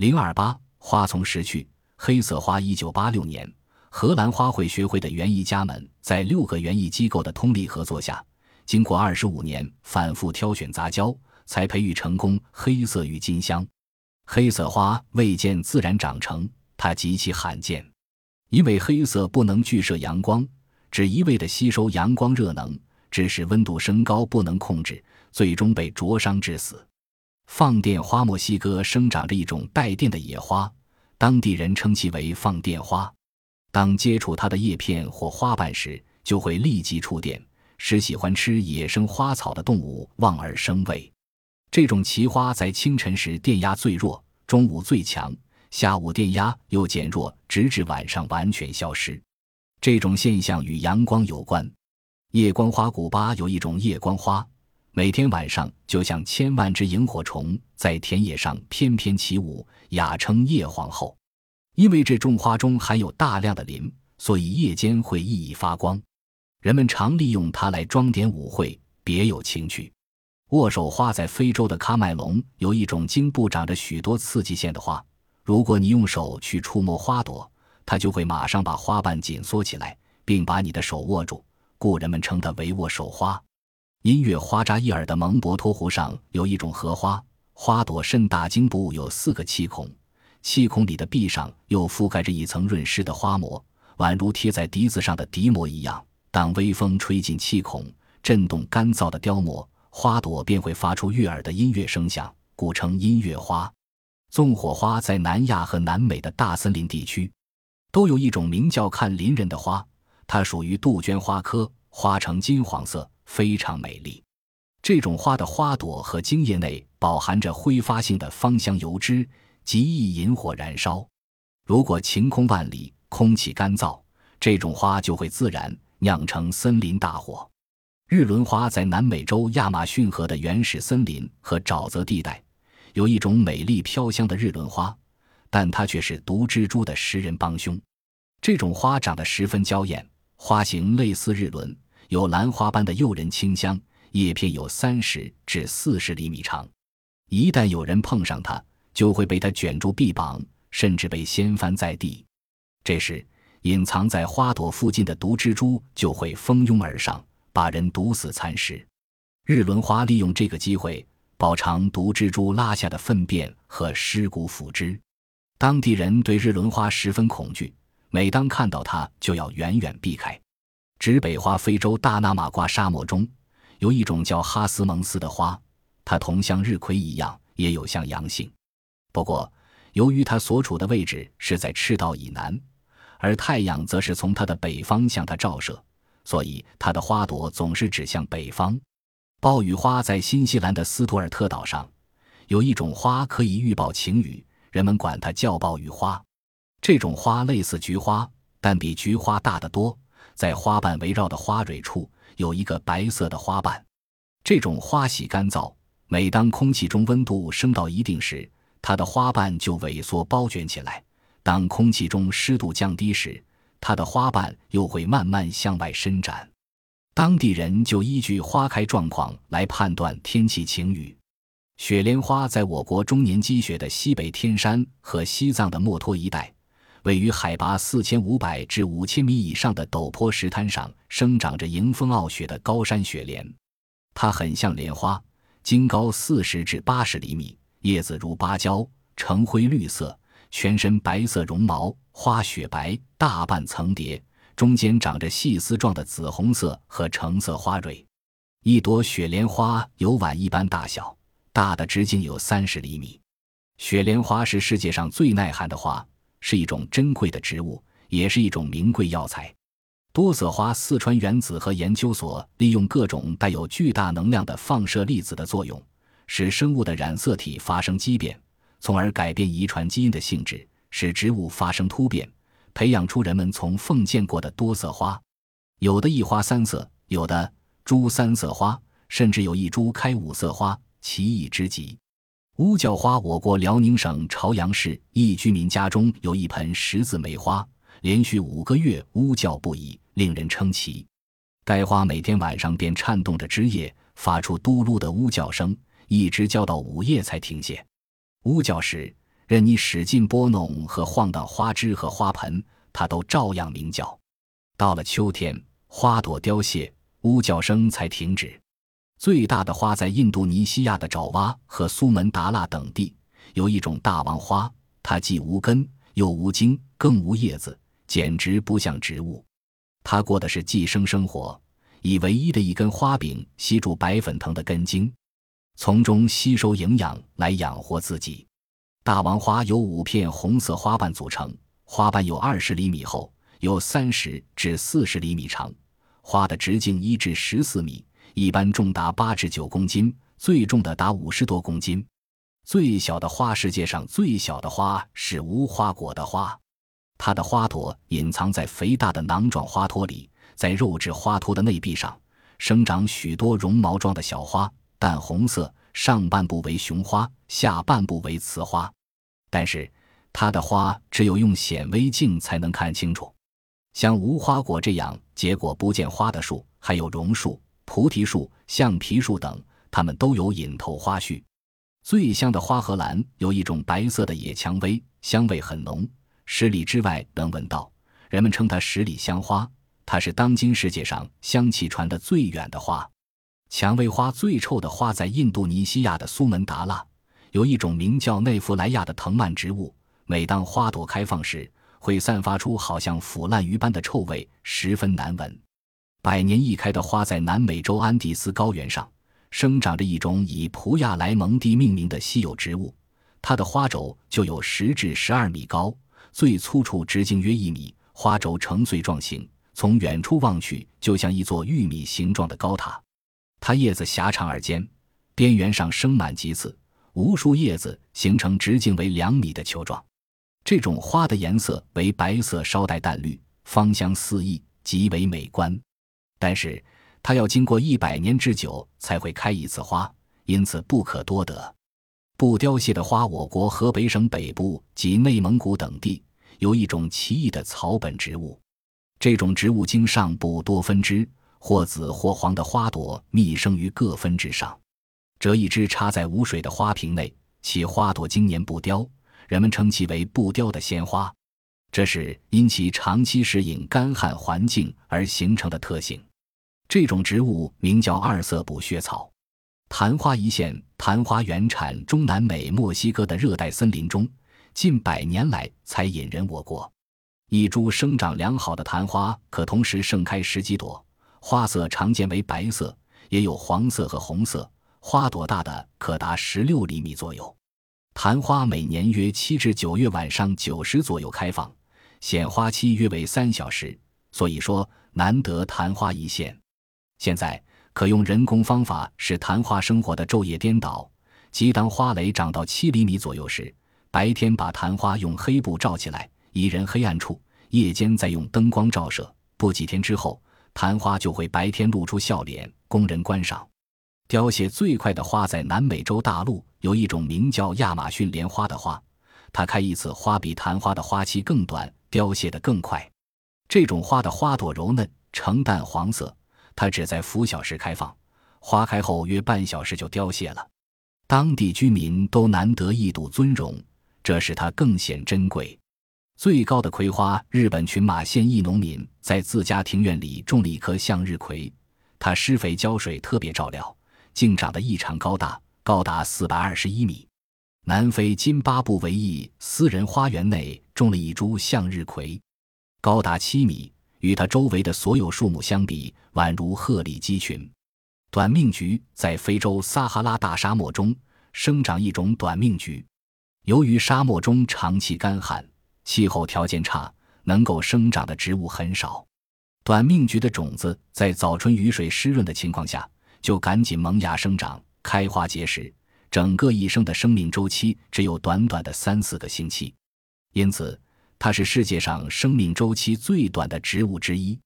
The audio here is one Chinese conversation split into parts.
零二八花丛时去，黑色花。一九八六年，荷兰花卉学会的园艺家们在六个园艺机构的通力合作下，经过二十五年反复挑选杂交，才培育成功黑色郁金香。黑色花未见自然长成，它极其罕见，因为黑色不能聚射阳光，只一味地吸收阳光热能，致使温度升高不能控制，最终被灼伤致死。放电花墨西哥生长着一种带电的野花，当地人称其为放电花。当接触它的叶片或花瓣时，就会立即触电，使喜欢吃野生花草的动物望而生畏。这种奇花在清晨时电压最弱，中午最强，下午电压又减弱，直至晚上完全消失。这种现象与阳光有关。夜光花古巴有一种夜光花。每天晚上，就像千万只萤火虫在田野上翩翩起舞，雅称夜皇后。因为这种花中含有大量的磷，所以夜间会熠熠发光。人们常利用它来装点舞会，别有情趣。握手花在非洲的喀麦隆有一种茎部长着许多刺激线的花，如果你用手去触摸花朵，它就会马上把花瓣紧缩起来，并把你的手握住，故人们称它为握手花。音乐花扎伊尔的蒙博托湖上有一种荷花，花朵甚大，茎部有四个气孔，气孔里的壁上又覆盖着一层润湿的花膜，宛如贴在笛子上的笛膜一样。当微风吹进气孔，震动干燥的雕膜，花朵便会发出悦耳的音乐声响，故称音乐花。纵火花在南亚和南美的大森林地区，都有一种名叫看林人的花，它属于杜鹃花科，花呈金黄色。非常美丽，这种花的花朵和茎叶内饱含着挥发性的芳香油脂，极易引火燃烧。如果晴空万里，空气干燥，这种花就会自燃，酿成森林大火。日轮花在南美洲亚马逊河的原始森林和沼泽地带，有一种美丽飘香的日轮花，但它却是毒蜘蛛的食人帮凶。这种花长得十分娇艳，花型类似日轮。有兰花般的诱人清香，叶片有三十至四十厘米长。一旦有人碰上它，就会被它卷住臂膀，甚至被掀翻在地。这时，隐藏在花朵附近的毒蜘蛛就会蜂拥而上，把人毒死蚕食。日轮花利用这个机会饱尝毒蜘蛛拉下的粪便和尸骨腐汁。当地人对日轮花十分恐惧，每当看到它就要远远避开。指北花非洲大纳马瓜沙漠中有一种叫哈斯蒙斯的花，它同像日葵一样也有向阳性。不过，由于它所处的位置是在赤道以南，而太阳则是从它的北方向它照射，所以它的花朵总是指向北方。暴雨花在新西兰的斯图尔特岛上有一种花可以预报晴雨，人们管它叫暴雨花。这种花类似菊花，但比菊花大得多。在花瓣围绕的花蕊处有一个白色的花瓣，这种花喜干燥。每当空气中温度升到一定时，它的花瓣就萎缩包卷起来；当空气中湿度降低时，它的花瓣又会慢慢向外伸展。当地人就依据花开状况来判断天气晴雨。雪莲花在我国终年积雪的西北天山和西藏的墨脱一带。位于海拔四千五百至五千米以上的陡坡石滩上，生长着迎风傲雪的高山雪莲。它很像莲花，茎高四十至八十厘米，叶子如芭蕉，呈灰绿色，全身白色绒毛，花雪白，大瓣层叠，中间长着细丝状的紫红色和橙色花蕊。一朵雪莲花有碗一般大小，大的直径有三十厘米。雪莲花是世界上最耐寒的花。是一种珍贵的植物，也是一种名贵药材。多色花四川原子核研究所利用各种带有巨大能量的放射粒子的作用，使生物的染色体发生畸变，从而改变遗传基因的性质，使植物发生突变，培养出人们从奉见过的多色花。有的一花三色，有的株三色花，甚至有一株开五色花，奇异之极。乌桕花，我国辽宁省朝阳市一居民家中有一盆十字梅花，连续五个月乌叫不已，令人称奇。该花每天晚上便颤动着枝叶，发出嘟噜的呜叫声，一直叫到午夜才停歇。呜叫时，任你使劲拨弄和晃荡花枝和花盆，它都照样鸣叫。到了秋天，花朵凋谢，呜叫声才停止。最大的花在印度尼西亚的爪哇和苏门答腊等地，有一种大王花，它既无根又无茎，更无叶子，简直不像植物。它过的是寄生生活，以唯一的一根花柄吸住白粉藤的根茎，从中吸收营养来养活自己。大王花由五片红色花瓣组成，花瓣有二十厘米厚，有三十至四十厘米长，花的直径一至十四米。一般重达八至九公斤，最重的达五十多公斤。最小的花，世界上最小的花是无花果的花，它的花朵隐藏在肥大的囊状花托里，在肉质花托的内壁上生长许多绒毛状的小花，淡红色，上半部为雄花，下半部为雌花。但是它的花只有用显微镜才能看清楚。像无花果这样结果不见花的树，还有榕树。菩提树、橡皮树等，它们都有引头花序。最香的花荷兰有一种白色的野蔷薇，香味很浓，十里之外能闻到。人们称它十里香花。它是当今世界上香气传得最远的花。蔷薇花最臭的花在印度尼西亚的苏门答腊，有一种名叫内弗莱亚的藤蔓植物。每当花朵开放时，会散发出好像腐烂鱼般的臭味，十分难闻。百年一开的花，在南美洲安第斯高原上生长着一种以普亚莱蒙蒂命名的稀有植物，它的花轴就有十至十二米高，最粗处直径约一米，花轴呈穗状形，从远处望去就像一座玉米形状的高塔。它叶子狭长而尖，边缘上生满棘刺，无数叶子形成直径为两米的球状。这种花的颜色为白色，稍带淡绿，芳香四溢，极为美观。但是它要经过一百年之久才会开一次花，因此不可多得。不凋谢的花，我国河北省北部及内蒙古等地有一种奇异的草本植物。这种植物经上部多分支，或紫或黄的花朵密生于各分支上，折一枝插在无水的花瓶内，其花朵经年不凋，人们称其为不凋的鲜花。这是因其长期适应干旱环境而形成的特性。这种植物名叫二色捕血草，昙花一现。昙花原产中南美墨西哥的热带森林中，近百年来才引人我国。一株生长良好的昙花可同时盛开十几朵，花色常见为白色，也有黄色和红色。花朵大的可达十六厘米左右。昙花每年约七至九月晚上九时左右开放，显花期约为三小时，所以说难得昙花一现。现在可用人工方法使昙花生活的昼夜颠倒，即当花蕾长到七厘米左右时，白天把昙花用黑布罩起来，宜人黑暗处；夜间再用灯光照射。不几天之后，昙花就会白天露出笑脸，供人观赏。凋谢最快的花在南美洲大陆有一种名叫亚马逊莲花的花，它开一次花比昙花的花期更短，凋谢得更快。这种花的花朵柔嫩，呈淡黄色。它只在拂晓时开放，花开后约半小时就凋谢了。当地居民都难得一睹尊荣，这使它更显珍贵。最高的葵花，日本群马县一农民在自家庭院里种了一棵向日葵，他施肥浇水，特别照料，竟长得异常高大，高达四百二十一米。南非津巴布韦一私人花园内种了一株向日葵，高达七米。与它周围的所有树木相比，宛如鹤立鸡群。短命菊在非洲撒哈拉大沙漠中生长一种短命菊，由于沙漠中长期干旱，气候条件差，能够生长的植物很少。短命菊的种子在早春雨水湿润的情况下，就赶紧萌芽生长、开花结实，整个一生的生命周期只有短短的三四个星期，因此。它是世界上生命周期最短的植物之一。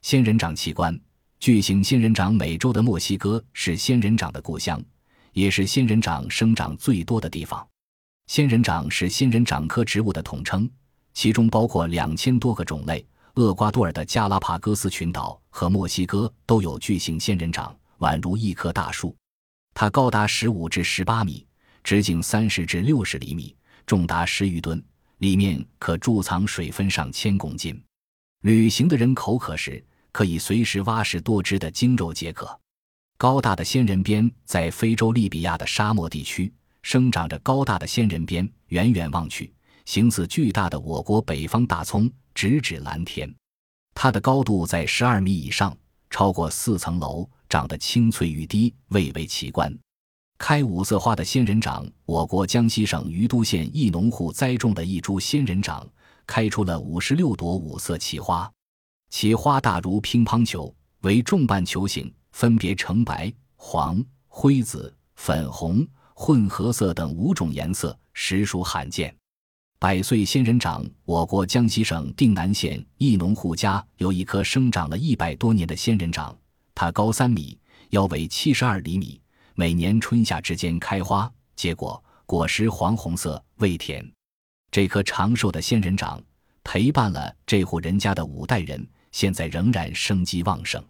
仙人掌器官，巨型仙人掌，美洲的墨西哥是仙人掌的故乡，也是仙人掌生长最多的地方。仙人掌是仙人掌科植物的统称，其中包括两千多个种类。厄瓜多尔的加拉帕戈斯群岛和墨西哥都有巨型仙人掌，宛如一棵大树。它高达十五至十八米，直径三十至六十厘米。重达十余吨，里面可贮藏水分上千公斤。旅行的人口渴时，可以随时挖食多汁的精肉解渴。高大的仙人鞭在非洲利比亚的沙漠地区生长着。高大的仙人鞭，远远望去，形似巨大的我国北方大葱，直指蓝天。它的高度在十二米以上，超过四层楼，长得青翠欲滴，蔚为奇观。开五色花的仙人掌，我国江西省于都县一农户栽种的一株仙人掌，开出了五十六朵五色奇花，其花大如乒乓球，为重瓣球形。分别呈白、黄、灰紫、粉红、混合色等五种颜色，实属罕见。百岁仙人掌，我国江西省定南县一农户家有一棵生长了一百多年的仙人掌，它高三米，腰围七十二厘米，每年春夏之间开花结果，果实黄红色，味甜。这棵长寿的仙人掌陪伴了这户人家的五代人，现在仍然生机旺盛。